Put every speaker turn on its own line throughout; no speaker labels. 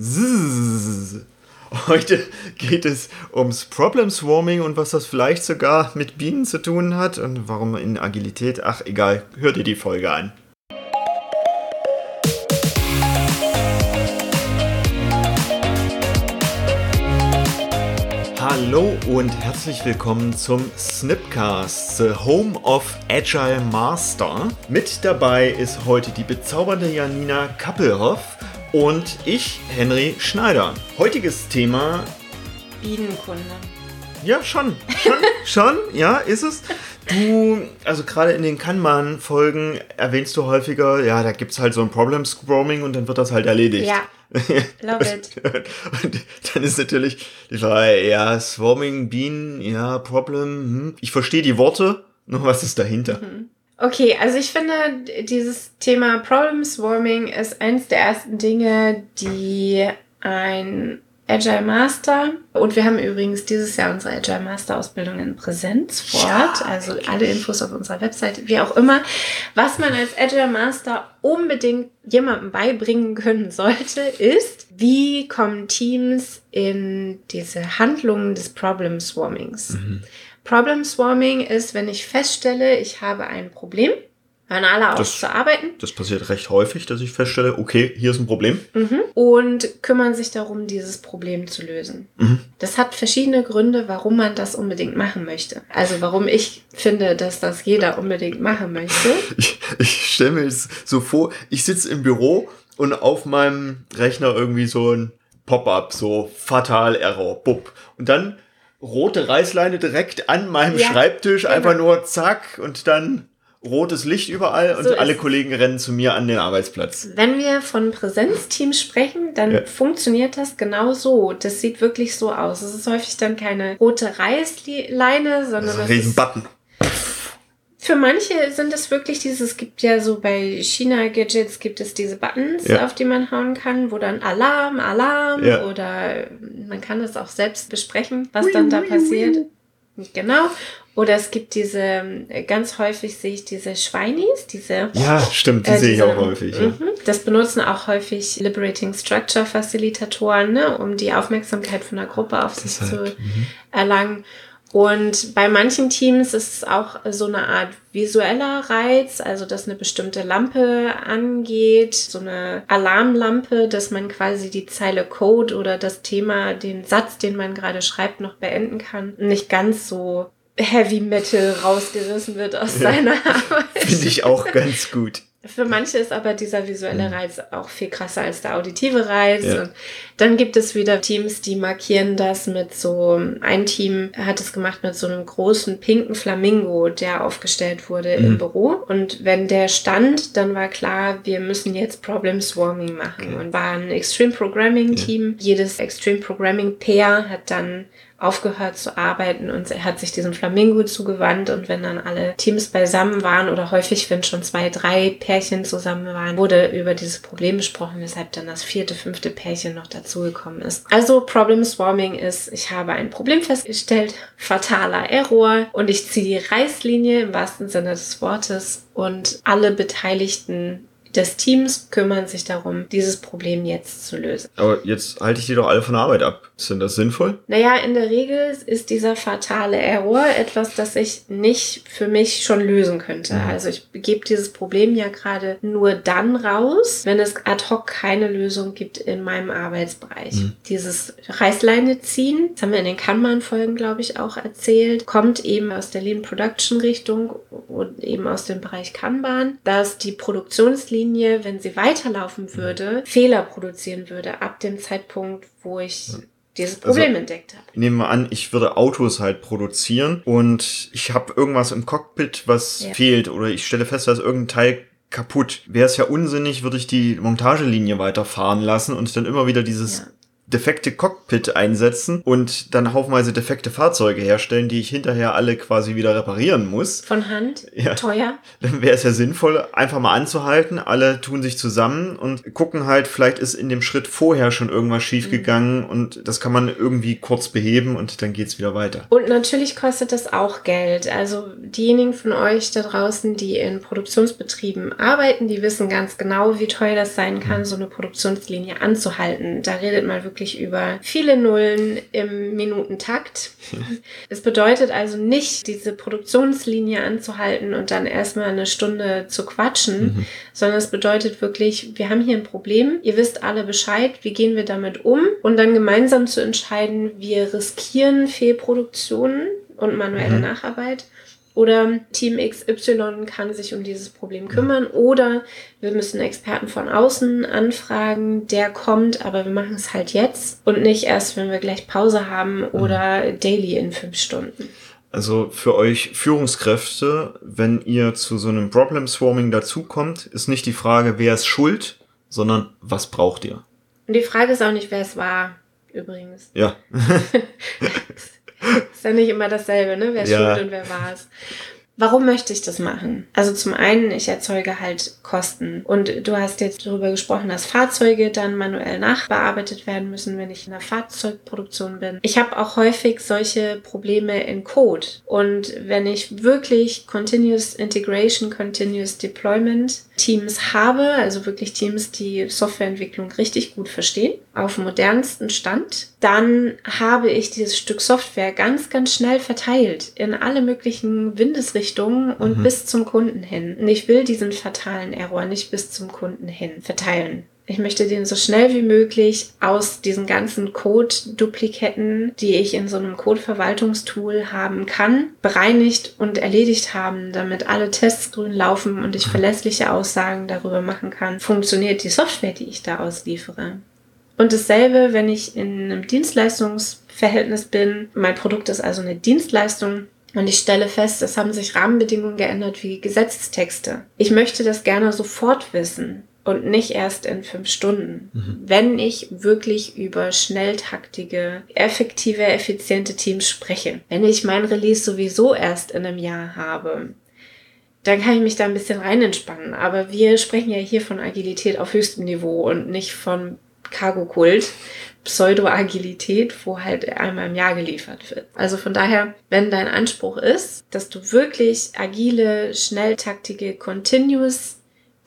Zzz. Heute geht es ums Problem Swarming und was das vielleicht sogar mit Bienen zu tun hat und warum in Agilität. Ach, egal, hör dir die Folge an. Hallo und herzlich willkommen zum Snipcast, the Home of Agile Master. Mit dabei ist heute die bezaubernde Janina Kappelhoff und ich, Henry Schneider. Heutiges Thema.
Bienenkunde.
Ja, schon. Schon, schon, ja, ist es. Du, also gerade in den Kanban-Folgen erwähnst du häufiger, ja, da gibt es halt so ein Problem Scromming und dann wird das halt erledigt.
Ja. Love it.
und dann ist natürlich die Frage, ja, Swarming, Bienen, ja, Problem, hm. ich verstehe die Worte, nur was ist dahinter?
Mhm. Okay, also ich finde, dieses Thema Problem Swarming ist eins der ersten Dinge, die ein Agile Master und wir haben übrigens dieses Jahr unsere Agile Master Ausbildung in Präsenz fort, ja, also alle Infos auf unserer Webseite, wie auch immer, was man als Agile Master unbedingt jemandem beibringen können sollte, ist, wie kommen Teams in diese Handlungen des Problem Swarmings. Mhm. Problem Swarming ist, wenn ich feststelle, ich habe ein Problem, hören alle auf das, zu arbeiten.
Das passiert recht häufig, dass ich feststelle, okay, hier ist ein Problem.
Mhm. Und kümmern sich darum, dieses Problem zu lösen. Mhm. Das hat verschiedene Gründe, warum man das unbedingt machen möchte. Also warum ich finde, dass das jeder unbedingt machen möchte.
Ich, ich stelle mir jetzt so vor, ich sitze im Büro und auf meinem Rechner irgendwie so ein Pop-up, so Fatal Error, bupp. Und dann rote Reißleine direkt an meinem ja, Schreibtisch, genau. einfach nur zack und dann rotes Licht überall und so alle Kollegen rennen zu mir an den Arbeitsplatz.
Wenn wir von Präsenzteams sprechen, dann ja. funktioniert das genau so. Das sieht wirklich so aus. Es ist häufig dann keine rote Reißleine, sondern das ist
ein Button.
Für manche sind es wirklich diese, es gibt ja so bei China-Gadgets gibt es diese Buttons, ja. auf die man hauen kann, wo dann Alarm, Alarm ja. oder man kann es auch selbst besprechen, was dann da passiert. Genau. Oder es gibt diese, ganz häufig sehe ich diese Schweinis, diese.
Ja, stimmt, die äh, sehe ich auch häufig. Ja. Mhm.
Das benutzen auch häufig Liberating Structure Facilitatoren, ne, um die Aufmerksamkeit von der Gruppe auf sich zu mhm. erlangen. Und bei manchen Teams ist es auch so eine Art visueller Reiz, also dass eine bestimmte Lampe angeht, so eine Alarmlampe, dass man quasi die Zeile Code oder das Thema, den Satz, den man gerade schreibt, noch beenden kann. Nicht ganz so Heavy Metal rausgerissen wird aus ja, seiner Arbeit.
Finde ich auch ganz gut.
Für manche ist aber dieser visuelle Reiz auch viel krasser als der auditive Reiz. Ja. Und dann gibt es wieder Teams, die markieren das mit so, ein Team hat es gemacht mit so einem großen pinken Flamingo, der aufgestellt wurde mhm. im Büro. Und wenn der stand, dann war klar, wir müssen jetzt Problem Swarming machen. Okay. Und war ein Extreme Programming Team. Ja. Jedes Extreme Programming Pair hat dann aufgehört zu arbeiten und er hat sich diesem Flamingo zugewandt und wenn dann alle Teams beisammen waren oder häufig, wenn schon zwei, drei Pärchen zusammen waren, wurde über dieses Problem besprochen, weshalb dann das vierte, fünfte Pärchen noch dazugekommen ist. Also Problem Swarming ist, ich habe ein Problem festgestellt, fataler Error und ich ziehe die Reißlinie im wahrsten Sinne des Wortes und alle Beteiligten des Teams kümmern sich darum, dieses Problem jetzt zu lösen.
Aber jetzt halte ich die doch alle von der Arbeit ab. Ist denn das sinnvoll?
Naja, in der Regel ist dieser fatale Error etwas, das ich nicht für mich schon lösen könnte. Mhm. Also ich gebe dieses Problem ja gerade nur dann raus, wenn es ad hoc keine Lösung gibt in meinem Arbeitsbereich. Mhm. Dieses Reißleine ziehen, das haben wir in den Kanban-Folgen, glaube ich, auch erzählt, kommt eben aus der Lean Production Richtung und eben aus dem Bereich Kanban, dass die Produktionslinie Linie, wenn sie weiterlaufen würde, Fehler produzieren würde ab dem Zeitpunkt, wo ich dieses also, Problem also, entdeckt habe.
Nehmen wir an, ich würde Autos halt produzieren und ich habe irgendwas im Cockpit, was ja. fehlt oder ich stelle fest, dass irgendein Teil kaputt. Wäre es ja unsinnig, würde ich die Montagelinie weiterfahren lassen und dann immer wieder dieses ja defekte Cockpit einsetzen und dann haufenweise defekte Fahrzeuge herstellen, die ich hinterher alle quasi wieder reparieren muss.
Von Hand?
Ja.
Teuer?
Dann wäre es ja sinnvoll, einfach mal anzuhalten. Alle tun sich zusammen und gucken halt, vielleicht ist in dem Schritt vorher schon irgendwas schiefgegangen mhm. und das kann man irgendwie kurz beheben und dann geht's wieder weiter.
Und natürlich kostet das auch Geld. Also diejenigen von euch da draußen, die in Produktionsbetrieben arbeiten, die wissen ganz genau, wie teuer das sein kann, mhm. so eine Produktionslinie anzuhalten. Da redet man wirklich über viele Nullen im Minutentakt. Es bedeutet also nicht, diese Produktionslinie anzuhalten und dann erstmal eine Stunde zu quatschen, mhm. sondern es bedeutet wirklich, wir haben hier ein Problem, ihr wisst alle Bescheid, wie gehen wir damit um und dann gemeinsam zu entscheiden, wir riskieren Fehlproduktionen und manuelle mhm. Nacharbeit oder Team XY kann sich um dieses Problem kümmern oder wir müssen Experten von außen anfragen, der kommt, aber wir machen es halt jetzt und nicht erst, wenn wir gleich Pause haben oder daily in fünf Stunden.
Also für euch Führungskräfte, wenn ihr zu so einem Problem Swarming dazukommt, ist nicht die Frage, wer ist schuld, sondern was braucht ihr?
Und die Frage ist auch nicht, wer es war, übrigens.
Ja.
Ist ja nicht immer dasselbe, ne? Wer ja. schuld und wer war es. Warum möchte ich das machen? Also zum einen, ich erzeuge halt Kosten. Und du hast jetzt darüber gesprochen, dass Fahrzeuge dann manuell nachbearbeitet werden müssen, wenn ich in der Fahrzeugproduktion bin. Ich habe auch häufig solche Probleme in Code. Und wenn ich wirklich Continuous Integration, Continuous Deployment Teams habe, also wirklich Teams, die Softwareentwicklung richtig gut verstehen, auf modernsten Stand, dann habe ich dieses Stück Software ganz, ganz schnell verteilt in alle möglichen Windesrichtungen und mhm. bis zum Kunden hin. Und ich will diesen fatalen Error nicht bis zum Kunden hin verteilen. Ich möchte den so schnell wie möglich aus diesen ganzen Code-Dupliketten, die ich in so einem Code-Verwaltungstool haben kann, bereinigt und erledigt haben, damit alle Tests grün laufen und ich verlässliche Aussagen darüber machen kann, funktioniert die Software, die ich da ausliefere. Und dasselbe, wenn ich in einem Dienstleistungsverhältnis bin. Mein Produkt ist also eine Dienstleistung. Und ich stelle fest, es haben sich Rahmenbedingungen geändert wie Gesetzestexte. Ich möchte das gerne sofort wissen und nicht erst in fünf Stunden. Mhm. Wenn ich wirklich über schnelltaktige, effektive, effiziente Teams spreche. Wenn ich mein Release sowieso erst in einem Jahr habe, dann kann ich mich da ein bisschen rein entspannen. Aber wir sprechen ja hier von Agilität auf höchstem Niveau und nicht von Cargo-Kult. Pseudo-Agilität, wo halt einmal im Jahr geliefert wird. Also von daher, wenn dein Anspruch ist, dass du wirklich agile, schnelltaktige, continuous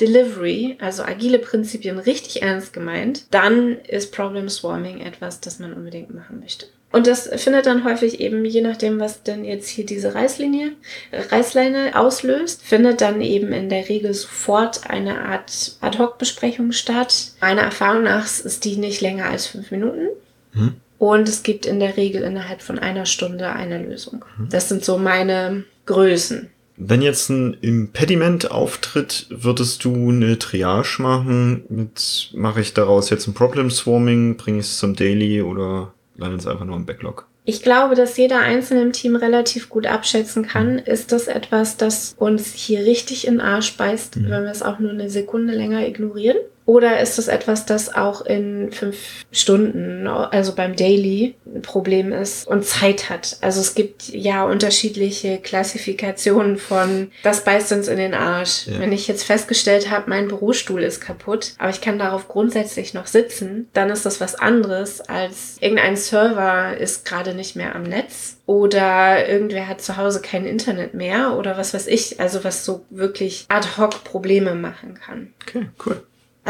Delivery, also agile Prinzipien, richtig ernst gemeint, dann ist Problem Swarming etwas, das man unbedingt machen möchte. Und das findet dann häufig eben, je nachdem, was denn jetzt hier diese Reißlinie, Reißleine auslöst, findet dann eben in der Regel sofort eine Art Ad-Hoc-Besprechung statt. Meiner Erfahrung nach ist die nicht länger als fünf Minuten. Hm. Und es gibt in der Regel innerhalb von einer Stunde eine Lösung. Hm. Das sind so meine Größen.
Wenn jetzt ein Impediment auftritt, würdest du eine Triage machen mache ich daraus jetzt ein Problem Swarming, bringe ich es zum Daily oder landet es einfach nur im Backlog?
Ich glaube, dass jeder Einzelne im Team relativ gut abschätzen kann, ist das etwas, das uns hier richtig in Arsch beißt, mhm. wenn wir es auch nur eine Sekunde länger ignorieren? Oder ist das etwas, das auch in fünf Stunden, also beim Daily, ein Problem ist und Zeit hat? Also es gibt ja unterschiedliche Klassifikationen von, das beißt uns in den Arsch. Ja. Wenn ich jetzt festgestellt habe, mein Bürostuhl ist kaputt, aber ich kann darauf grundsätzlich noch sitzen, dann ist das was anderes als irgendein Server ist gerade nicht mehr am Netz oder irgendwer hat zu Hause kein Internet mehr oder was weiß ich, also was so wirklich ad hoc Probleme machen kann.
Okay, cool.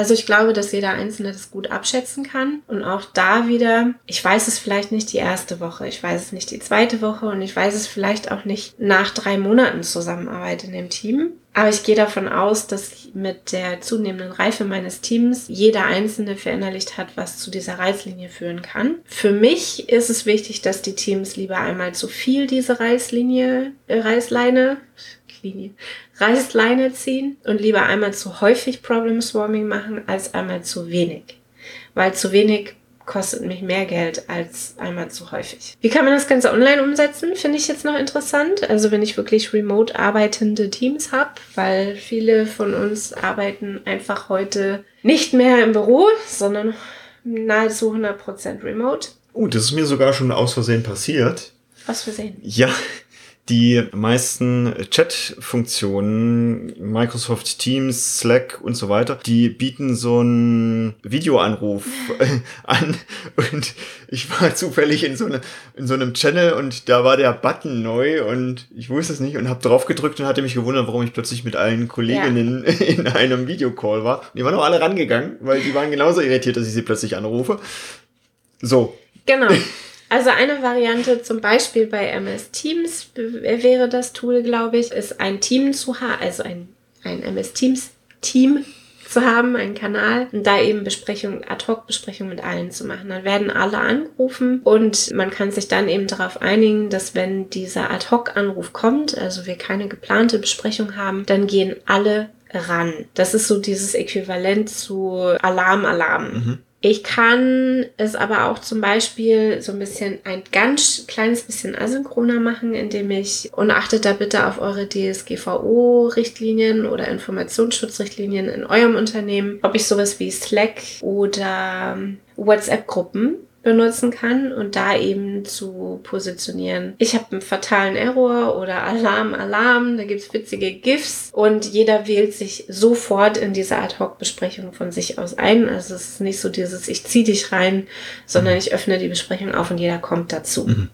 Also ich glaube, dass jeder Einzelne das gut abschätzen kann. Und auch da wieder, ich weiß es vielleicht nicht die erste Woche, ich weiß es nicht die zweite Woche und ich weiß es vielleicht auch nicht nach drei Monaten Zusammenarbeit in dem Team. Aber ich gehe davon aus, dass mit der zunehmenden Reife meines Teams jeder Einzelne verinnerlicht hat, was zu dieser Reißlinie führen kann. Für mich ist es wichtig, dass die Teams lieber einmal zu viel diese Reißlinie, äh, Reißleine, Linie, Reißleine ziehen und lieber einmal zu häufig Problem Swarming machen als einmal zu wenig. Weil zu wenig kostet mich mehr Geld als einmal zu häufig. Wie kann man das Ganze online umsetzen, finde ich jetzt noch interessant. Also wenn ich wirklich remote arbeitende Teams habe, weil viele von uns arbeiten einfach heute nicht mehr im Büro, sondern nahezu 100% remote.
Oh, das ist mir sogar schon aus Versehen passiert.
Aus Versehen?
Ja, die meisten Chat-Funktionen, Microsoft Teams, Slack und so weiter, die bieten so einen Videoanruf an. Und ich war zufällig in so, eine, in so einem Channel und da war der Button neu und ich wusste es nicht und habe drauf gedrückt und hatte mich gewundert, warum ich plötzlich mit allen Kolleginnen ja. in einem Videocall war. Die waren auch alle rangegangen, weil die waren genauso irritiert, dass ich sie plötzlich anrufe. So.
Genau. Also eine Variante zum Beispiel bei MS Teams wäre das Tool, glaube ich, ist ein Team zu haben, also ein, ein MS Teams Team zu haben, einen Kanal und da eben Besprechungen, Ad-Hoc-Besprechungen mit allen zu machen. Dann werden alle angerufen und man kann sich dann eben darauf einigen, dass wenn dieser Ad-Hoc-Anruf kommt, also wir keine geplante Besprechung haben, dann gehen alle ran. Das ist so dieses Äquivalent zu Alarm, Alarm. Mhm. Ich kann es aber auch zum Beispiel so ein bisschen ein ganz kleines bisschen asynchroner machen, indem ich, und achtet da bitte auf eure DSGVO-Richtlinien oder Informationsschutzrichtlinien in eurem Unternehmen, ob ich sowas wie Slack oder WhatsApp-Gruppen benutzen kann und da eben zu positionieren. Ich habe einen fatalen Error oder Alarm, Alarm, da gibt's witzige GIFs und jeder wählt sich sofort in diese Ad-Hoc-Besprechung von sich aus ein. Also es ist nicht so dieses, ich zieh dich rein, sondern ich öffne die Besprechung auf und jeder kommt dazu. Mhm.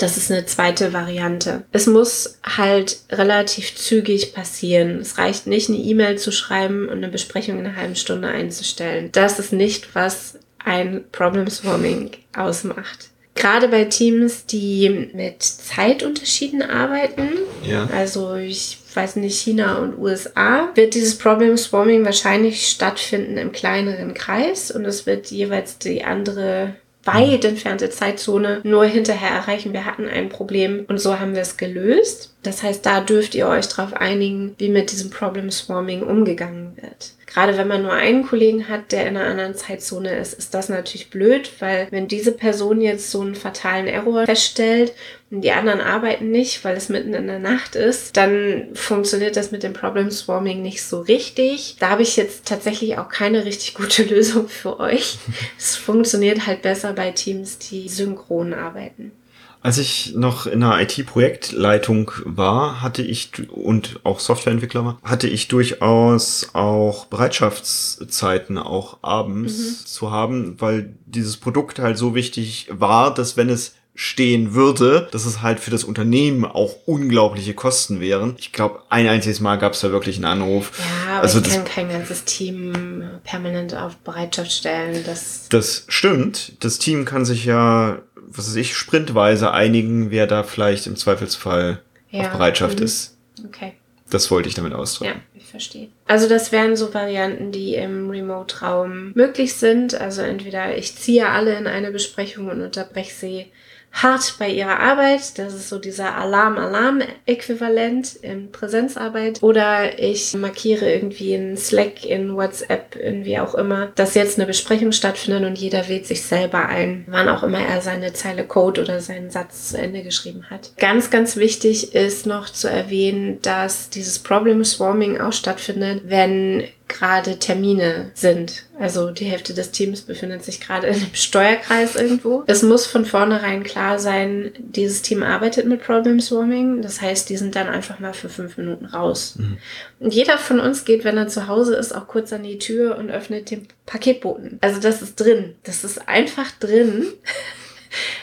Das ist eine zweite Variante. Es muss halt relativ zügig passieren. Es reicht nicht, eine E-Mail zu schreiben und eine Besprechung in einer halben Stunde einzustellen. Das ist nicht, was ein Problem Swarming ausmacht. Gerade bei Teams, die mit Zeitunterschieden arbeiten, ja. also ich weiß nicht, China und USA, wird dieses Problem Swarming wahrscheinlich stattfinden im kleineren Kreis und es wird jeweils die andere weit entfernte Zeitzone nur hinterher erreichen. Wir hatten ein Problem und so haben wir es gelöst. Das heißt, da dürft ihr euch darauf einigen, wie mit diesem Problem Swarming umgegangen wird. Gerade wenn man nur einen Kollegen hat, der in einer anderen Zeitzone ist, ist das natürlich blöd, weil wenn diese Person jetzt so einen fatalen Error feststellt und die anderen arbeiten nicht, weil es mitten in der Nacht ist, dann funktioniert das mit dem Problem Swarming nicht so richtig. Da habe ich jetzt tatsächlich auch keine richtig gute Lösung für euch. es funktioniert halt besser bei Teams, die synchron arbeiten.
Als ich noch in einer IT-Projektleitung war, hatte ich und auch Softwareentwickler war, hatte ich durchaus auch Bereitschaftszeiten auch abends mhm. zu haben, weil dieses Produkt halt so wichtig war, dass wenn es stehen würde, dass es halt für das Unternehmen auch unglaubliche Kosten wären. Ich glaube, ein einziges Mal gab es da wirklich einen Anruf.
Ja, aber also ich kann kein ganzes Team permanent auf Bereitschaft stellen. Das,
das stimmt. Das Team kann sich ja was weiß ich, sprintweise einigen, wer da vielleicht im Zweifelsfall ja. auf Bereitschaft mhm. ist. Okay. Das wollte ich damit ausdrücken.
Ja, ich verstehe. Also das wären so Varianten, die im Remote-Raum möglich sind. Also entweder ich ziehe alle in eine Besprechung und unterbreche sie hart bei ihrer Arbeit. Das ist so dieser Alarm-Alarm-Äquivalent in Präsenzarbeit. Oder ich markiere irgendwie in Slack, in WhatsApp, irgendwie auch immer, dass jetzt eine Besprechung stattfindet und jeder wählt sich selber ein, wann auch immer er seine Zeile Code oder seinen Satz zu Ende geschrieben hat. Ganz, ganz wichtig ist noch zu erwähnen, dass dieses Problem Swarming auch stattfindet, wenn gerade Termine sind. Also die Hälfte des Teams befindet sich gerade in einem Steuerkreis irgendwo. Es muss von vornherein klar sein, dieses Team arbeitet mit Problem Swarming. Das heißt, die sind dann einfach mal für fünf Minuten raus. Mhm. Und jeder von uns geht, wenn er zu Hause ist, auch kurz an die Tür und öffnet den Paketboten. Also das ist drin. Das ist einfach drin.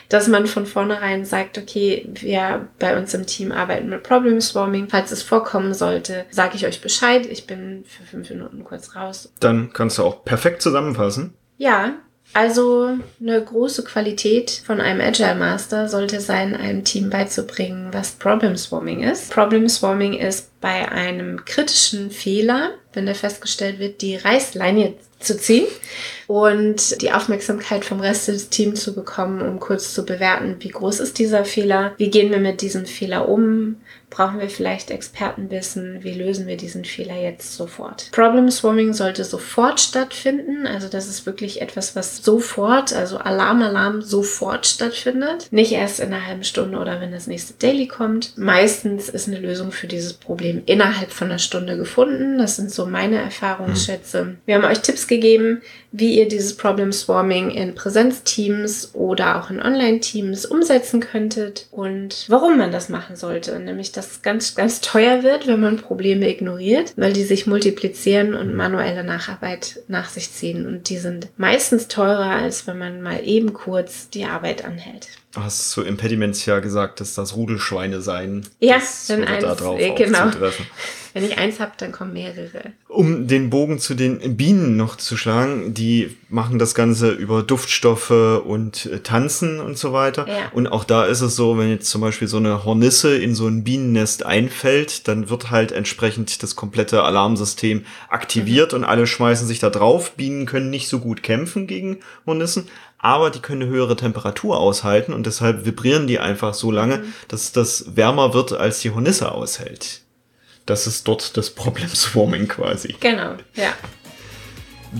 dass man von vornherein sagt, okay, wir bei uns im Team arbeiten mit Problem Swarming. Falls es vorkommen sollte, sage ich euch Bescheid. Ich bin für fünf Minuten kurz raus.
Dann kannst du auch perfekt zusammenfassen.
Ja, also eine große Qualität von einem Agile Master sollte sein, einem Team beizubringen, was Problem Swarming ist. Problem Swarming ist bei einem kritischen Fehler, wenn der festgestellt wird, die Reißleine zu ziehen und die Aufmerksamkeit vom Rest des Teams zu bekommen, um kurz zu bewerten, wie groß ist dieser Fehler, wie gehen wir mit diesem Fehler um, brauchen wir vielleicht Expertenwissen, wie lösen wir diesen Fehler jetzt sofort. Problem Swarming sollte sofort stattfinden, also das ist wirklich etwas, was sofort, also Alarm, Alarm sofort stattfindet, nicht erst in einer halben Stunde oder wenn das nächste Daily kommt. Meistens ist eine Lösung für dieses Problem innerhalb von einer Stunde gefunden, das sind so meine Erfahrungsschätze. Wir haben euch Tipps gegeben, wie ihr dieses Problem Swarming in Präsenzteams oder auch in Online-Teams umsetzen könntet und warum man das machen sollte. Nämlich, dass es ganz, ganz teuer wird, wenn man Probleme ignoriert, weil die sich multiplizieren und manuelle Nacharbeit nach sich ziehen. Und die sind meistens teurer, als wenn man mal eben kurz die Arbeit anhält.
Du hast zu Impediments ja gesagt, dass das Rudelschweine sein.
Ja, wenn eins, da drauf äh, genau. Wenn ich eins habe, dann kommen mehrere.
Um den Bogen zu den Bienen noch zu schlagen, die machen das Ganze über Duftstoffe und äh, Tanzen und so weiter. Ja. Und auch da ist es so, wenn jetzt zum Beispiel so eine Hornisse in so ein Bienennest einfällt, dann wird halt entsprechend das komplette Alarmsystem aktiviert mhm. und alle schmeißen sich da drauf. Bienen können nicht so gut kämpfen gegen Hornissen, aber die können eine höhere Temperatur aushalten und deshalb vibrieren die einfach so lange, mhm. dass das wärmer wird, als die Hornisse aushält. Das ist dort das Problem Swarming quasi.
Genau, ja.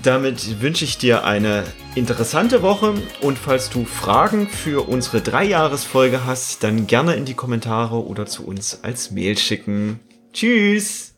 Damit wünsche ich dir eine interessante Woche und falls du Fragen für unsere Dreijahresfolge hast, dann gerne in die Kommentare oder zu uns als Mail schicken. Tschüss!